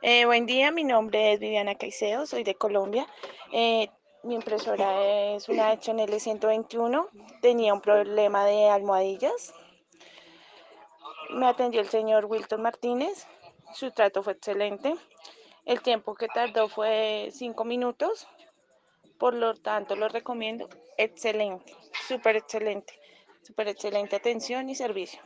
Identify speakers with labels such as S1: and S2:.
S1: Eh, buen día, mi nombre es Viviana Caicedo, soy de Colombia. Eh, mi impresora es una H&L 121, tenía un problema de almohadillas. Me atendió el señor Wilton Martínez, su trato fue excelente. El tiempo que tardó fue cinco minutos, por lo tanto lo recomiendo excelente, súper excelente, súper excelente atención y servicio.